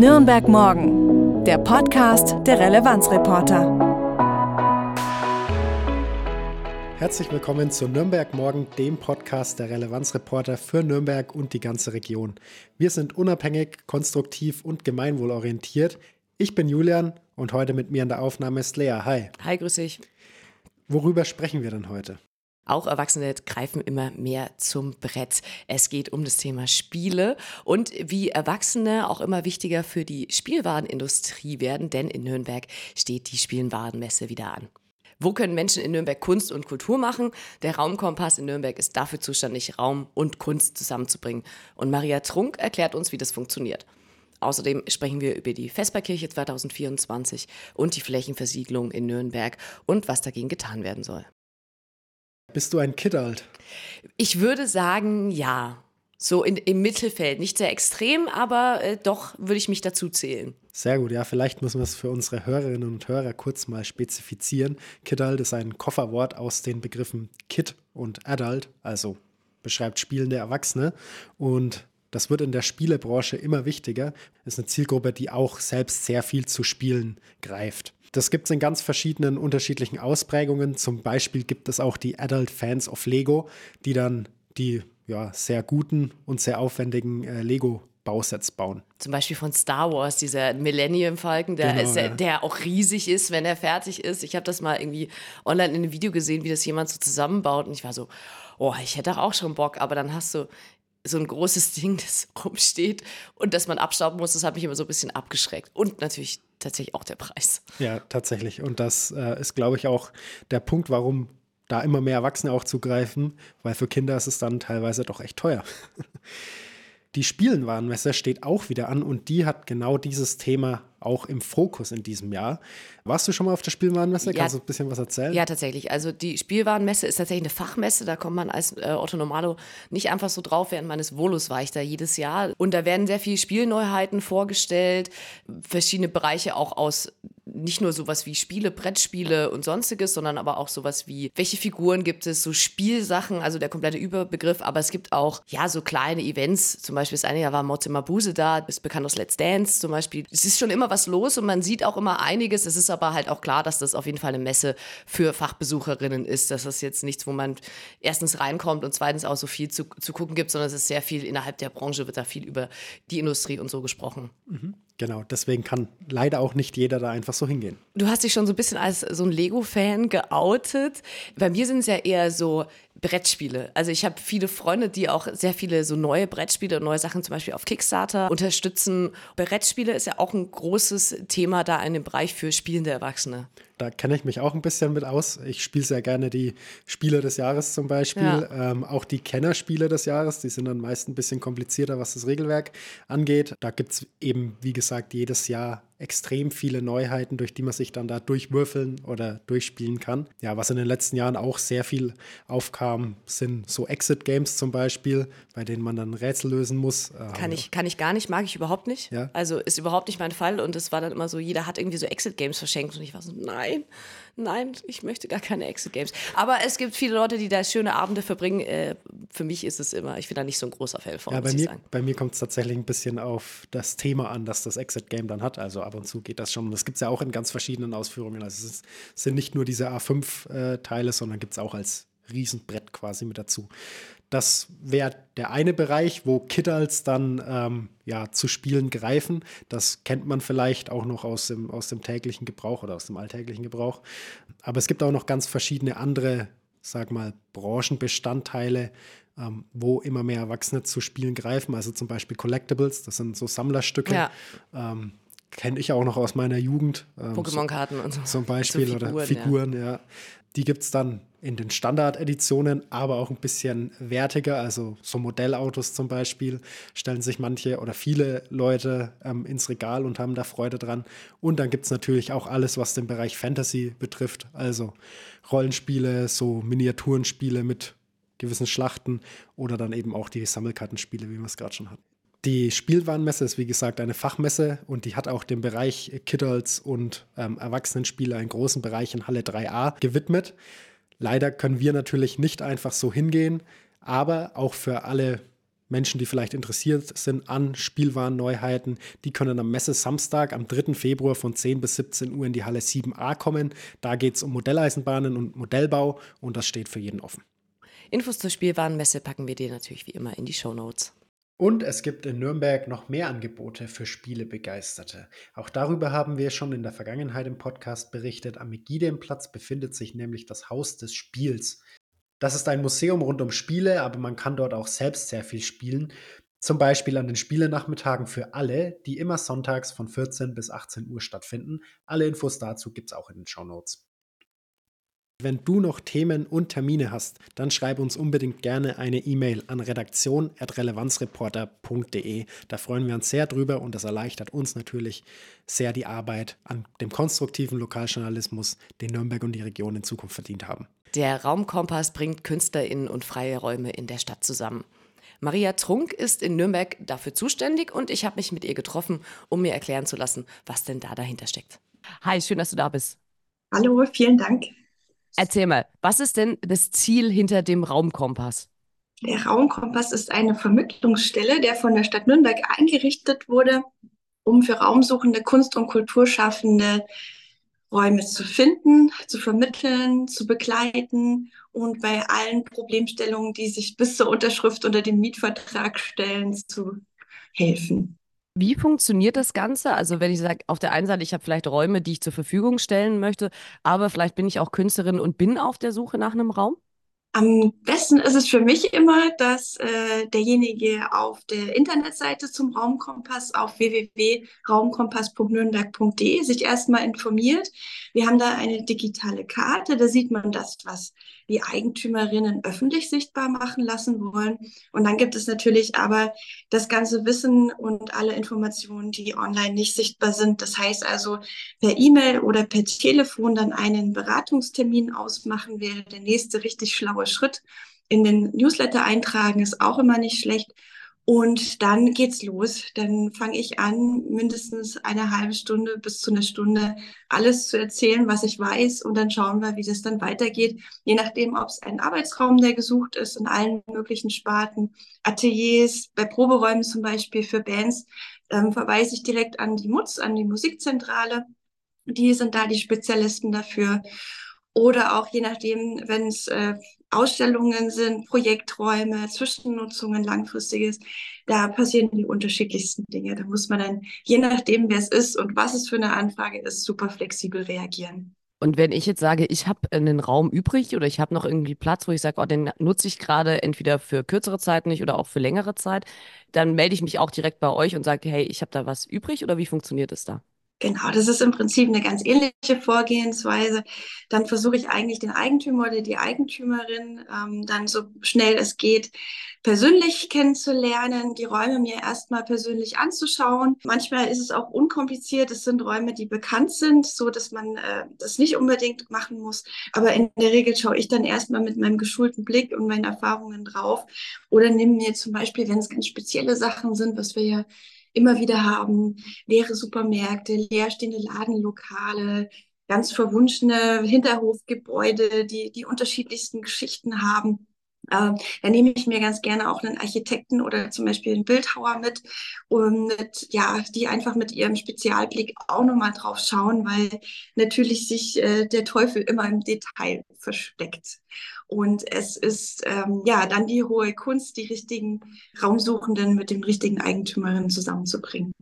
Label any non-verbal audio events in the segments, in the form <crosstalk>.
Nürnberg Morgen, der Podcast der Relevanzreporter. Herzlich willkommen zu Nürnberg Morgen, dem Podcast der Relevanzreporter für Nürnberg und die ganze Region. Wir sind unabhängig, konstruktiv und gemeinwohlorientiert. Ich bin Julian und heute mit mir in der Aufnahme ist Lea. Hi. Hi, grüß dich. Worüber sprechen wir denn heute? Auch Erwachsene greifen immer mehr zum Brett. Es geht um das Thema Spiele und wie Erwachsene auch immer wichtiger für die Spielwarenindustrie werden, denn in Nürnberg steht die Spielwarenmesse wieder an. Wo können Menschen in Nürnberg Kunst und Kultur machen? Der Raumkompass in Nürnberg ist dafür zuständig, Raum und Kunst zusammenzubringen. Und Maria Trunk erklärt uns, wie das funktioniert. Außerdem sprechen wir über die Vesperkirche 2024 und die Flächenversiegelung in Nürnberg und was dagegen getan werden soll. Bist du ein Kidalt? Ich würde sagen, ja. So in, im Mittelfeld. Nicht sehr extrem, aber äh, doch würde ich mich dazu zählen. Sehr gut, ja, vielleicht müssen wir es für unsere Hörerinnen und Hörer kurz mal spezifizieren. Kidult ist ein Kofferwort aus den Begriffen Kid und Adult, also beschreibt spielende Erwachsene. Und das wird in der Spielebranche immer wichtiger. Ist eine Zielgruppe, die auch selbst sehr viel zu Spielen greift. Das gibt es in ganz verschiedenen unterschiedlichen Ausprägungen. Zum Beispiel gibt es auch die Adult Fans of Lego, die dann die ja, sehr guten und sehr aufwendigen äh, Lego Bausets bauen. Zum Beispiel von Star Wars, dieser Millennium Falcon, der, genau, ist, ja. der auch riesig ist, wenn er fertig ist. Ich habe das mal irgendwie online in einem Video gesehen, wie das jemand so zusammenbaut. Und ich war so, oh, ich hätte auch schon Bock. Aber dann hast du so ein großes Ding, das <laughs> rumsteht und das man abstauben muss. Das hat mich immer so ein bisschen abgeschreckt. Und natürlich tatsächlich auch der Preis. Ja, tatsächlich. Und das äh, ist, glaube ich, auch der Punkt, warum da immer mehr Erwachsene auch zugreifen, weil für Kinder ist es dann teilweise doch echt teuer. Die Spielenwarenmesse steht auch wieder an und die hat genau dieses Thema auch im Fokus in diesem Jahr. Warst du schon mal auf der Spielwarenmesse? Ja, Kannst du ein bisschen was erzählen? Ja, tatsächlich. Also die Spielwarenmesse ist tatsächlich eine Fachmesse. Da kommt man als äh, Otto Normalo nicht einfach so drauf. Während meines Volus war ich da jedes Jahr. Und da werden sehr viele Spielneuheiten vorgestellt, verschiedene Bereiche auch aus nicht nur sowas wie Spiele, Brettspiele und sonstiges, sondern aber auch sowas wie, welche Figuren gibt es, so Spielsachen, also der komplette Überbegriff, aber es gibt auch, ja, so kleine Events, zum Beispiel das eine Jahr war Mozima Buse da, ist bekannt aus Let's Dance zum Beispiel. Es ist schon immer was los und man sieht auch immer einiges, es ist aber halt auch klar, dass das auf jeden Fall eine Messe für Fachbesucherinnen ist, dass das jetzt nichts, wo man erstens reinkommt und zweitens auch so viel zu, zu gucken gibt, sondern es ist sehr viel innerhalb der Branche, wird da viel über die Industrie und so gesprochen. Mhm. Genau, deswegen kann leider auch nicht jeder da einfach so hingehen. Du hast dich schon so ein bisschen als so ein Lego-Fan geoutet. Bei mir sind es ja eher so Brettspiele. Also ich habe viele Freunde, die auch sehr viele so neue Brettspiele und neue Sachen zum Beispiel auf Kickstarter unterstützen. Brettspiele ist ja auch ein großes Thema da in dem Bereich für spielende Erwachsene da kenne ich mich auch ein bisschen mit aus. Ich spiele sehr gerne die Spiele des Jahres zum Beispiel. Ja. Ähm, auch die Kennerspiele des Jahres, die sind dann meist ein bisschen komplizierter, was das Regelwerk angeht. Da gibt es eben, wie gesagt, jedes Jahr extrem viele Neuheiten, durch die man sich dann da durchwürfeln oder durchspielen kann. Ja, was in den letzten Jahren auch sehr viel aufkam, sind so Exit-Games zum Beispiel, bei denen man dann Rätsel lösen muss. Kann, ich, kann ich gar nicht, mag ich überhaupt nicht. Ja? Also ist überhaupt nicht mein Fall und es war dann immer so, jeder hat irgendwie so Exit-Games verschenkt und ich war so, nein, nein, ich möchte gar keine Exit-Games. Aber es gibt viele Leute, die da schöne Abende verbringen. Äh, für mich ist es immer, ich bin da nicht so ein großer Fan von, ja, bei mir, Bei mir kommt es tatsächlich ein bisschen auf das Thema an, das das Exit-Game dann hat. Also ab und zu geht das schon. Das gibt es ja auch in ganz verschiedenen Ausführungen. Also es, ist, es sind nicht nur diese A5-Teile, äh, sondern gibt es auch als Riesenbrett quasi mit dazu. Das wäre der eine Bereich, wo Kiddles dann ähm, ja, zu Spielen greifen. Das kennt man vielleicht auch noch aus dem, aus dem täglichen Gebrauch oder aus dem alltäglichen Gebrauch. Aber es gibt auch noch ganz verschiedene andere, sag mal, Branchenbestandteile, ähm, wo immer mehr Erwachsene zu Spielen greifen. Also zum Beispiel Collectibles, das sind so Sammlerstücke. Ja. Ähm, Kenne ich auch noch aus meiner Jugend. Ähm, Pokémon-Karten und so. Zum Beispiel so Figuren, oder Figuren, ja. ja. Die gibt es dann in den Standard-Editionen, aber auch ein bisschen wertiger. Also so Modellautos zum Beispiel stellen sich manche oder viele Leute ähm, ins Regal und haben da Freude dran. Und dann gibt es natürlich auch alles, was den Bereich Fantasy betrifft. Also Rollenspiele, so Miniaturenspiele mit gewissen Schlachten oder dann eben auch die Sammelkartenspiele, wie wir es gerade schon hatten. Die Spielwarenmesse ist wie gesagt eine Fachmesse und die hat auch dem Bereich Kiddles und ähm, Erwachsenenspiele einen großen Bereich in Halle 3a gewidmet. Leider können wir natürlich nicht einfach so hingehen, aber auch für alle Menschen, die vielleicht interessiert sind an Spielwarenneuheiten, die können am Messe Samstag am 3. Februar von 10 bis 17 Uhr in die Halle 7a kommen. Da geht es um Modelleisenbahnen und Modellbau und das steht für jeden offen. Infos zur Spielwarenmesse packen wir dir natürlich wie immer in die Show Notes. Und es gibt in Nürnberg noch mehr Angebote für Spielebegeisterte. Auch darüber haben wir schon in der Vergangenheit im Podcast berichtet. Am Megideenplatz befindet sich nämlich das Haus des Spiels. Das ist ein Museum rund um Spiele, aber man kann dort auch selbst sehr viel spielen. Zum Beispiel an den Spielenachmittagen für alle, die immer sonntags von 14 bis 18 Uhr stattfinden. Alle Infos dazu gibt es auch in den Show Notes. Wenn du noch Themen und Termine hast, dann schreib uns unbedingt gerne eine E-Mail an redaktion.relevanzreporter.de. Da freuen wir uns sehr drüber und das erleichtert uns natürlich sehr die Arbeit an dem konstruktiven Lokaljournalismus, den Nürnberg und die Region in Zukunft verdient haben. Der Raumkompass bringt KünstlerInnen und freie Räume in der Stadt zusammen. Maria Trunk ist in Nürnberg dafür zuständig und ich habe mich mit ihr getroffen, um mir erklären zu lassen, was denn da dahinter steckt. Hi, schön, dass du da bist. Hallo, vielen Dank. Erzähl mal, was ist denn das Ziel hinter dem Raumkompass? Der Raumkompass ist eine Vermittlungsstelle, der von der Stadt Nürnberg eingerichtet wurde, um für raumsuchende Kunst- und Kulturschaffende Räume zu finden, zu vermitteln, zu begleiten und bei allen Problemstellungen, die sich bis zur Unterschrift unter den Mietvertrag stellen, zu helfen. Wie funktioniert das Ganze? Also wenn ich sage, auf der einen Seite, ich habe vielleicht Räume, die ich zur Verfügung stellen möchte, aber vielleicht bin ich auch Künstlerin und bin auf der Suche nach einem Raum? Am besten ist es für mich immer, dass äh, derjenige auf der Internetseite zum Raumkompass auf www.raumkompass.nürnberg.de sich erstmal informiert. Wir haben da eine digitale Karte, da sieht man das, was die Eigentümerinnen öffentlich sichtbar machen lassen wollen. Und dann gibt es natürlich aber das ganze Wissen und alle Informationen, die online nicht sichtbar sind. Das heißt also per E-Mail oder per Telefon dann einen Beratungstermin ausmachen wäre der nächste richtig schlaue Schritt. In den Newsletter eintragen ist auch immer nicht schlecht. Und dann geht's los. Dann fange ich an, mindestens eine halbe Stunde bis zu einer Stunde alles zu erzählen, was ich weiß. Und dann schauen wir, wie das dann weitergeht. Je nachdem, ob es ein Arbeitsraum, der gesucht ist, in allen möglichen Sparten, Ateliers, bei Proberäumen zum Beispiel für Bands, ähm, verweise ich direkt an die MUTZ, an die Musikzentrale. Die sind da die Spezialisten dafür. Oder auch je nachdem, wenn es äh, Ausstellungen sind, Projekträume, Zwischennutzungen, langfristiges, da passieren die unterschiedlichsten Dinge. Da muss man dann, je nachdem, wer es ist und was es für eine Anfrage ist, super flexibel reagieren. Und wenn ich jetzt sage, ich habe einen Raum übrig oder ich habe noch irgendwie Platz, wo ich sage, oh, den nutze ich gerade entweder für kürzere Zeit nicht oder auch für längere Zeit, dann melde ich mich auch direkt bei euch und sage, hey, ich habe da was übrig oder wie funktioniert es da? Genau, das ist im Prinzip eine ganz ähnliche Vorgehensweise. Dann versuche ich eigentlich den Eigentümer oder die Eigentümerin ähm, dann so schnell es geht persönlich kennenzulernen, die Räume mir erstmal persönlich anzuschauen. Manchmal ist es auch unkompliziert. Es sind Räume, die bekannt sind, so dass man äh, das nicht unbedingt machen muss. Aber in der Regel schaue ich dann erstmal mit meinem geschulten Blick und meinen Erfahrungen drauf oder nehme mir zum Beispiel, wenn es ganz spezielle Sachen sind, was wir ja immer wieder haben. Leere Supermärkte, leerstehende Ladenlokale, ganz verwunschene Hinterhofgebäude, die die unterschiedlichsten Geschichten haben. Ähm, da nehme ich mir ganz gerne auch einen Architekten oder zum Beispiel einen Bildhauer mit, um mit, ja, die einfach mit ihrem Spezialblick auch nochmal drauf schauen, weil natürlich sich äh, der Teufel immer im Detail versteckt. Und es ist ähm, ja dann die hohe Kunst, die richtigen Raumsuchenden mit den richtigen Eigentümerinnen zusammenzubringen.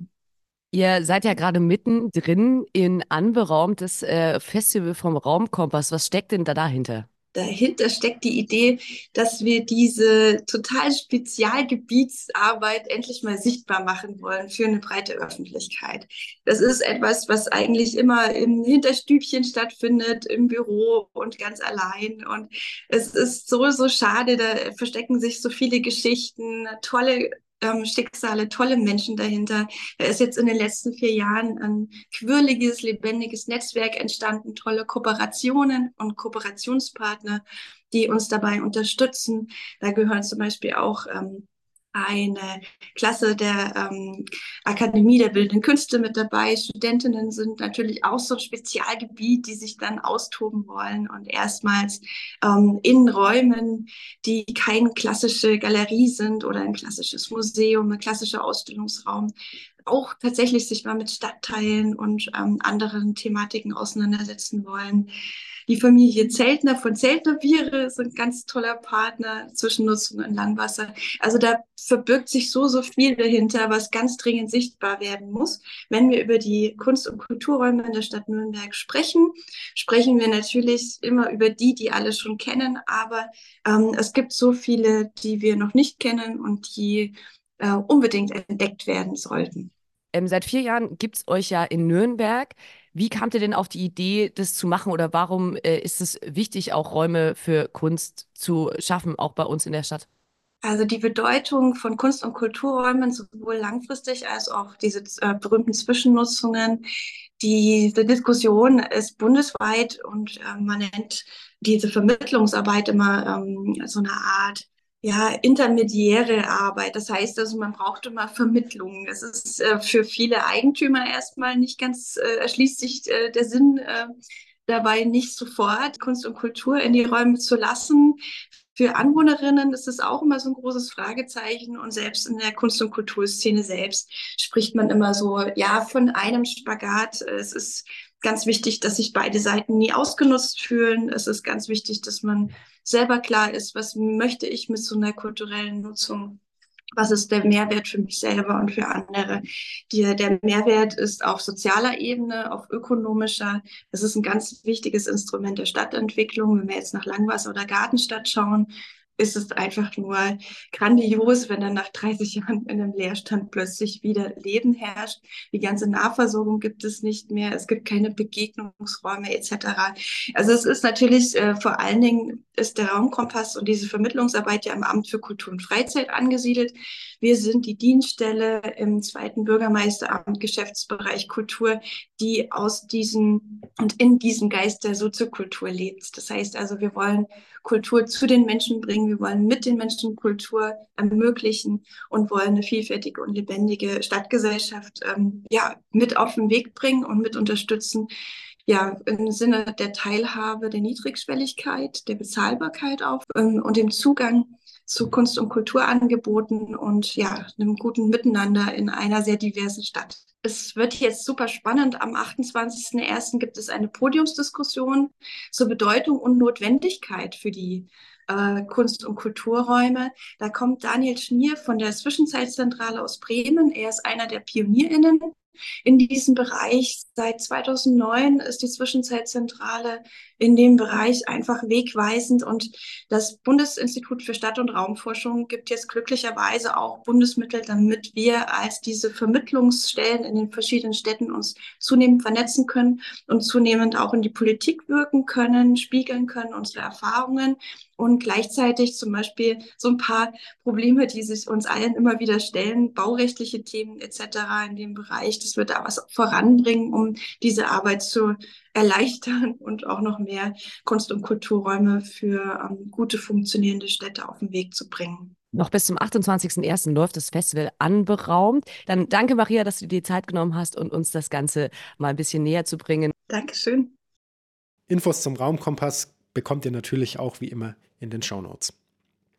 Ihr seid ja gerade mittendrin in anberaumtes äh, Festival vom Raumkompass. Was steckt denn da dahinter? Dahinter steckt die Idee, dass wir diese total Spezialgebietsarbeit endlich mal sichtbar machen wollen für eine breite Öffentlichkeit. Das ist etwas, was eigentlich immer im Hinterstübchen stattfindet, im Büro und ganz allein. Und es ist so, so schade, da verstecken sich so viele Geschichten, tolle ähm, Schicksale, tolle Menschen dahinter. Da ist jetzt in den letzten vier Jahren ein quirliges, lebendiges Netzwerk entstanden, tolle Kooperationen und Kooperationspartner, die uns dabei unterstützen. Da gehören zum Beispiel auch ähm, eine Klasse der ähm, Akademie der Bildenden Künste mit dabei. Studentinnen sind natürlich auch so ein Spezialgebiet, die sich dann austoben wollen und erstmals ähm, in Räumen, die keine klassische Galerie sind oder ein klassisches Museum, ein klassischer Ausstellungsraum, auch tatsächlich sich mal mit Stadtteilen und ähm, anderen Thematiken auseinandersetzen wollen. Die Familie Zeltner von Zeltner Biere ist ein ganz toller Partner, Zwischennutzung in Langwasser. Also da verbirgt sich so, so viel dahinter, was ganz dringend sichtbar werden muss. Wenn wir über die Kunst- und Kulturräume in der Stadt Nürnberg sprechen, sprechen wir natürlich immer über die, die alle schon kennen, aber ähm, es gibt so viele, die wir noch nicht kennen und die äh, unbedingt entdeckt werden sollten. Ähm, seit vier Jahren gibt es euch ja in Nürnberg. Wie kamt ihr denn auf die Idee, das zu machen oder warum äh, ist es wichtig, auch Räume für Kunst zu schaffen, auch bei uns in der Stadt? Also die Bedeutung von Kunst- und Kulturräumen sowohl langfristig als auch diese äh, berühmten Zwischennutzungen. Diese Diskussion ist bundesweit und äh, man nennt diese Vermittlungsarbeit immer ähm, so eine Art ja, intermediäre Arbeit. Das heißt also, man braucht immer Vermittlungen. Das ist äh, für viele Eigentümer erstmal nicht ganz, äh, erschließt sich äh, der Sinn äh, dabei nicht sofort, Kunst und Kultur in die Räume zu lassen. Für Anwohnerinnen ist es auch immer so ein großes Fragezeichen und selbst in der Kunst- und Kulturszene selbst spricht man immer so, ja, von einem Spagat. Es ist ganz wichtig, dass sich beide Seiten nie ausgenutzt fühlen. Es ist ganz wichtig, dass man selber klar ist, was möchte ich mit so einer kulturellen Nutzung was ist der Mehrwert für mich selber und für andere. Die, der Mehrwert ist auf sozialer Ebene, auf ökonomischer. Das ist ein ganz wichtiges Instrument der Stadtentwicklung. Wenn wir jetzt nach Langwasser oder Gartenstadt schauen, ist es einfach nur grandios, wenn dann nach 30 Jahren in einem Leerstand plötzlich wieder Leben herrscht. Die ganze Nahversorgung gibt es nicht mehr, es gibt keine Begegnungsräume etc. Also es ist natürlich äh, vor allen Dingen ist der Raumkompass und diese Vermittlungsarbeit ja im Amt für Kultur und Freizeit angesiedelt. Wir sind die Dienststelle im zweiten Bürgermeisteramt Geschäftsbereich Kultur, die aus diesem und in diesem Geist der Soziokultur lebt. Das heißt also, wir wollen Kultur zu den Menschen bringen. Wir wollen mit den Menschen Kultur ermöglichen und wollen eine vielfältige und lebendige Stadtgesellschaft ähm, ja, mit auf den Weg bringen und mit unterstützen. Ja, im Sinne der Teilhabe, der Niedrigschwelligkeit, der Bezahlbarkeit auch ähm, und dem Zugang zu Kunst- und Kulturangeboten und ja, einem guten Miteinander in einer sehr diversen Stadt. Es wird jetzt super spannend. Am 28.01. gibt es eine Podiumsdiskussion zur Bedeutung und Notwendigkeit für die äh, Kunst- und Kulturräume. Da kommt Daniel Schnier von der Zwischenzeitzentrale aus Bremen. Er ist einer der PionierInnen in diesem Bereich. Seit 2009 ist die Zwischenzeitzentrale in dem Bereich einfach wegweisend und das Bundesinstitut für Stadt- und Raumforschung gibt jetzt glücklicherweise auch Bundesmittel, damit wir als diese Vermittlungsstellen in den verschiedenen Städten uns zunehmend vernetzen können und zunehmend auch in die Politik wirken können, spiegeln können, unsere Erfahrungen und gleichzeitig zum Beispiel so ein paar Probleme, die sich uns allen immer wieder stellen, baurechtliche Themen etc. in dem Bereich. Das wird da was voranbringen, um diese Arbeit zu erleichtern <laughs> und auch noch mehr Kunst- und Kulturräume für ähm, gute funktionierende Städte auf den Weg zu bringen. Noch bis zum 28.01. läuft das Festival anberaumt. Dann danke, Maria, dass du dir Zeit genommen hast und uns das Ganze mal ein bisschen näher zu bringen. Dankeschön. Infos zum Raumkompass bekommt ihr natürlich auch wie immer in den Shownotes.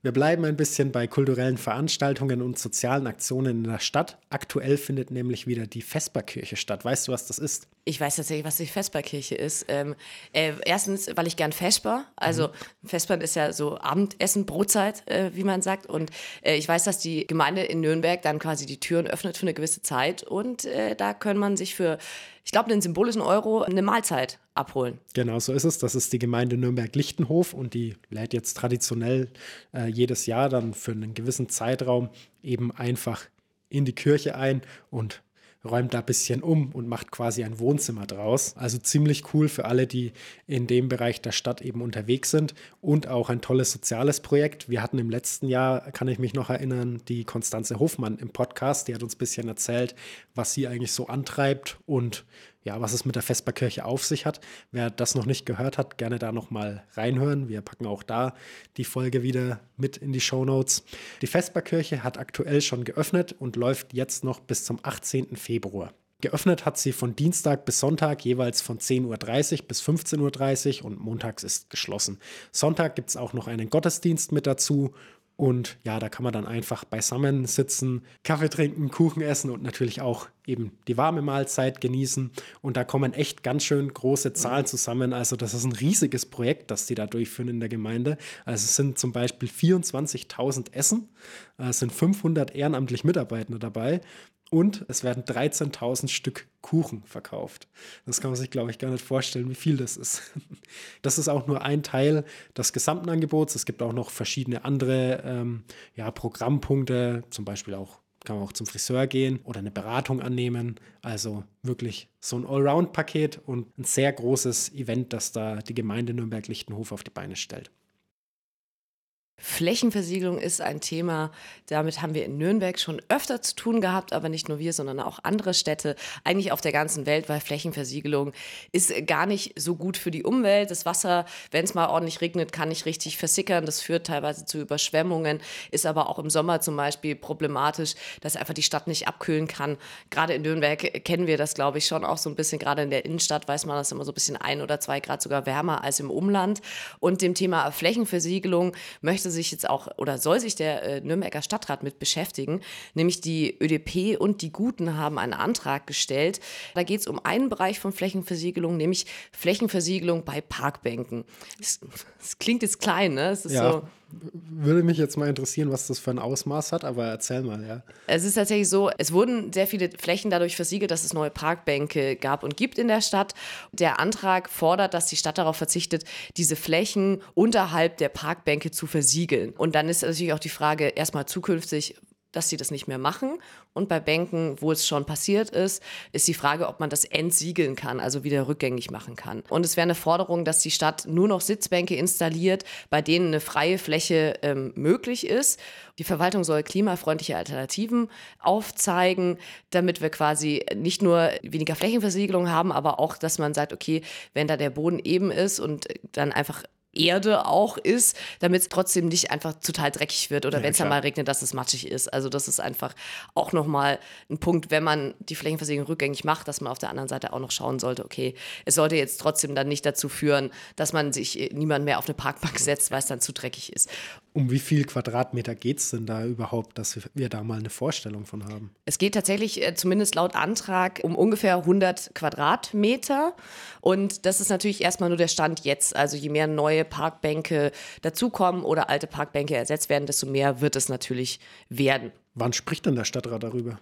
Wir bleiben ein bisschen bei kulturellen Veranstaltungen und sozialen Aktionen in der Stadt. Aktuell findet nämlich wieder die Vesperkirche statt. Weißt du, was das ist? Ich weiß tatsächlich, was die Vesperkirche ist. Ähm, äh, erstens, weil ich gern Vesper, also mhm. Vespern ist ja so Abendessen, Brotzeit, äh, wie man sagt. Und äh, ich weiß, dass die Gemeinde in Nürnberg dann quasi die Türen öffnet für eine gewisse Zeit. Und äh, da kann man sich für ich glaube, einen symbolischen Euro eine Mahlzeit abholen. Genau, so ist es. Das ist die Gemeinde Nürnberg-Lichtenhof und die lädt jetzt traditionell äh, jedes Jahr dann für einen gewissen Zeitraum eben einfach in die Kirche ein und räumt da ein bisschen um und macht quasi ein Wohnzimmer draus. Also ziemlich cool für alle, die in dem Bereich der Stadt eben unterwegs sind und auch ein tolles soziales Projekt. Wir hatten im letzten Jahr, kann ich mich noch erinnern, die Konstanze Hofmann im Podcast, die hat uns ein bisschen erzählt, was sie eigentlich so antreibt und ja, was es mit der Vesperkirche auf sich hat. Wer das noch nicht gehört hat, gerne da nochmal reinhören. Wir packen auch da die Folge wieder mit in die Show Notes. Die Vesperkirche hat aktuell schon geöffnet und läuft jetzt noch bis zum 18. Februar. Geöffnet hat sie von Dienstag bis Sonntag jeweils von 10.30 Uhr bis 15.30 Uhr und montags ist geschlossen. Sonntag gibt es auch noch einen Gottesdienst mit dazu und ja, da kann man dann einfach beisammen sitzen, Kaffee trinken, Kuchen essen und natürlich auch eben die warme Mahlzeit genießen. Und da kommen echt ganz schön große Zahlen zusammen. Also das ist ein riesiges Projekt, das die da durchführen in der Gemeinde. Also es sind zum Beispiel 24.000 Essen, es sind 500 ehrenamtlich Mitarbeitende dabei und es werden 13.000 Stück Kuchen verkauft. Das kann man sich, glaube ich, gar nicht vorstellen, wie viel das ist. <laughs> Das ist auch nur ein Teil des gesamten Angebots. Es gibt auch noch verschiedene andere ähm, ja, Programmpunkte, zum Beispiel auch kann man auch zum Friseur gehen oder eine Beratung annehmen. Also wirklich so ein Allround-Paket und ein sehr großes Event, das da die Gemeinde Nürnberg-Lichtenhof auf die Beine stellt. Flächenversiegelung ist ein Thema, damit haben wir in Nürnberg schon öfter zu tun gehabt, aber nicht nur wir, sondern auch andere Städte, eigentlich auf der ganzen Welt, weil Flächenversiegelung ist gar nicht so gut für die Umwelt. Das Wasser, wenn es mal ordentlich regnet, kann nicht richtig versickern. Das führt teilweise zu Überschwemmungen, ist aber auch im Sommer zum Beispiel problematisch, dass einfach die Stadt nicht abkühlen kann. Gerade in Nürnberg kennen wir das, glaube ich, schon auch so ein bisschen. Gerade in der Innenstadt weiß man das immer so ein bisschen ein oder zwei Grad sogar wärmer als im Umland. Und dem Thema Flächenversiegelung möchte möchte sich jetzt auch oder soll sich der äh, Nürnberger Stadtrat mit beschäftigen. Nämlich die ÖDP und die Guten haben einen Antrag gestellt. Da geht es um einen Bereich von Flächenversiegelung, nämlich Flächenversiegelung bei Parkbänken. Das, das klingt jetzt klein, ne? Es ist ja. so würde mich jetzt mal interessieren, was das für ein Ausmaß hat, aber erzähl mal, ja. Es ist tatsächlich so, es wurden sehr viele Flächen dadurch versiegelt, dass es neue Parkbänke gab und gibt in der Stadt. Der Antrag fordert, dass die Stadt darauf verzichtet, diese Flächen unterhalb der Parkbänke zu versiegeln. Und dann ist natürlich auch die Frage, erstmal zukünftig, dass sie das nicht mehr machen. Und bei Bänken, wo es schon passiert ist, ist die Frage, ob man das entsiegeln kann, also wieder rückgängig machen kann. Und es wäre eine Forderung, dass die Stadt nur noch Sitzbänke installiert, bei denen eine freie Fläche ähm, möglich ist. Die Verwaltung soll klimafreundliche Alternativen aufzeigen, damit wir quasi nicht nur weniger Flächenversiegelung haben, aber auch, dass man sagt, okay, wenn da der Boden eben ist und dann einfach Erde auch ist, damit es trotzdem nicht einfach total dreckig wird oder ja, wenn es dann mal regnet, dass es matschig ist. Also das ist einfach auch nochmal ein Punkt, wenn man die Flächenversiegelung rückgängig macht, dass man auf der anderen Seite auch noch schauen sollte, okay, es sollte jetzt trotzdem dann nicht dazu führen, dass man sich äh, niemand mehr auf eine Parkbank <laughs> setzt, weil es dann zu dreckig ist. Um wie viel Quadratmeter geht es denn da überhaupt, dass wir da mal eine Vorstellung von haben? Es geht tatsächlich, äh, zumindest laut Antrag, um ungefähr 100 Quadratmeter. Und das ist natürlich erstmal nur der Stand jetzt. Also je mehr neue Parkbänke dazukommen oder alte Parkbänke ersetzt werden, desto mehr wird es natürlich werden. Wann spricht denn der Stadtrat darüber?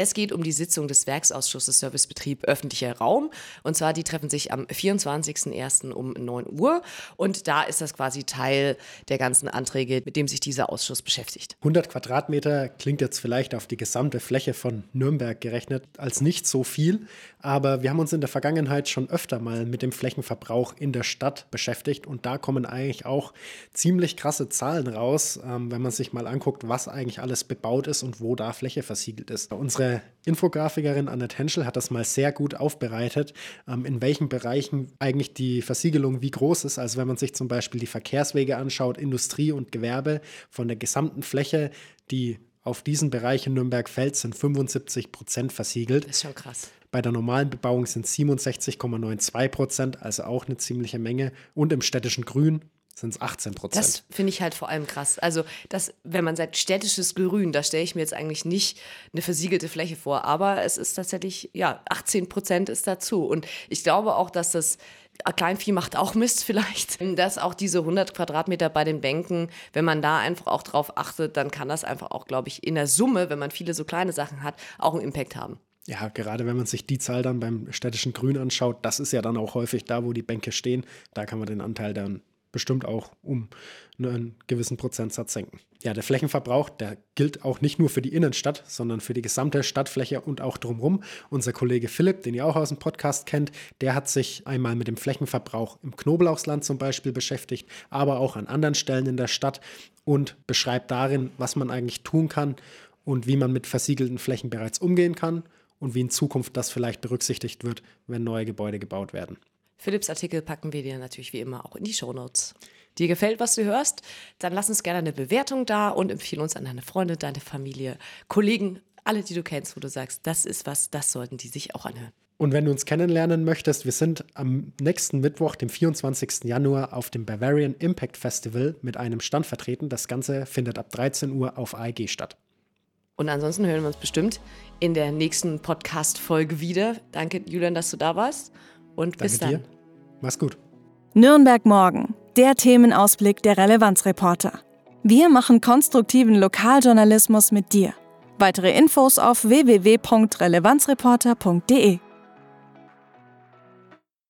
Es geht um die Sitzung des Werksausschusses Servicebetrieb öffentlicher Raum. Und zwar, die treffen sich am 24.01. um 9 Uhr. Und da ist das quasi Teil der ganzen Anträge, mit dem sich dieser Ausschuss beschäftigt. 100 Quadratmeter klingt jetzt vielleicht auf die gesamte Fläche von Nürnberg gerechnet als nicht so viel. Aber wir haben uns in der Vergangenheit schon öfter mal mit dem Flächenverbrauch in der Stadt beschäftigt. Und da kommen eigentlich auch ziemlich krasse Zahlen raus, ähm, wenn man sich mal anguckt, was eigentlich alles bebaut ist und wo da Fläche versiegelt ist. Unsere Infografikerin Annette Henschel hat das mal sehr gut aufbereitet, ähm, in welchen Bereichen eigentlich die Versiegelung wie groß ist. Also wenn man sich zum Beispiel die Verkehrswege anschaut, Industrie und Gewerbe von der gesamten Fläche, die auf diesen Bereich in Nürnberg fällt, sind 75 Prozent versiegelt. Das ist schon krass. Bei der normalen Bebauung sind 67,92 Prozent, also auch eine ziemliche Menge. Und im städtischen Grün sind es 18 Prozent. Das finde ich halt vor allem krass. Also, das, wenn man sagt städtisches Grün, da stelle ich mir jetzt eigentlich nicht eine versiegelte Fläche vor, aber es ist tatsächlich, ja, 18 Prozent ist dazu. Und ich glaube auch, dass das Kleinvieh macht auch Mist vielleicht, <laughs> dass auch diese 100 Quadratmeter bei den Bänken, wenn man da einfach auch drauf achtet, dann kann das einfach auch, glaube ich, in der Summe, wenn man viele so kleine Sachen hat, auch einen Impact haben. Ja, gerade wenn man sich die Zahl dann beim städtischen Grün anschaut, das ist ja dann auch häufig da, wo die Bänke stehen. Da kann man den Anteil dann bestimmt auch um einen gewissen Prozentsatz senken. Ja, der Flächenverbrauch, der gilt auch nicht nur für die Innenstadt, sondern für die gesamte Stadtfläche und auch drumherum. Unser Kollege Philipp, den ihr auch aus dem Podcast kennt, der hat sich einmal mit dem Flächenverbrauch im Knoblauchsland zum Beispiel beschäftigt, aber auch an anderen Stellen in der Stadt und beschreibt darin, was man eigentlich tun kann und wie man mit versiegelten Flächen bereits umgehen kann und wie in Zukunft das vielleicht berücksichtigt wird, wenn neue Gebäude gebaut werden. Philipps Artikel packen wir dir natürlich wie immer auch in die Shownotes. Dir gefällt, was du hörst? Dann lass uns gerne eine Bewertung da und empfehle uns an deine Freunde, deine Familie, Kollegen, alle, die du kennst, wo du sagst, das ist was, das sollten die sich auch anhören. Und wenn du uns kennenlernen möchtest, wir sind am nächsten Mittwoch, dem 24. Januar, auf dem Bavarian Impact Festival mit einem Stand vertreten. Das Ganze findet ab 13 Uhr auf AEG statt. Und ansonsten hören wir uns bestimmt in der nächsten Podcast-Folge wieder. Danke, Julian, dass du da warst. Und Danke bis dann. dir. Mach's gut. Nürnberg morgen, der Themenausblick der Relevanzreporter. Wir machen konstruktiven Lokaljournalismus mit dir. Weitere Infos auf www.relevanzreporter.de.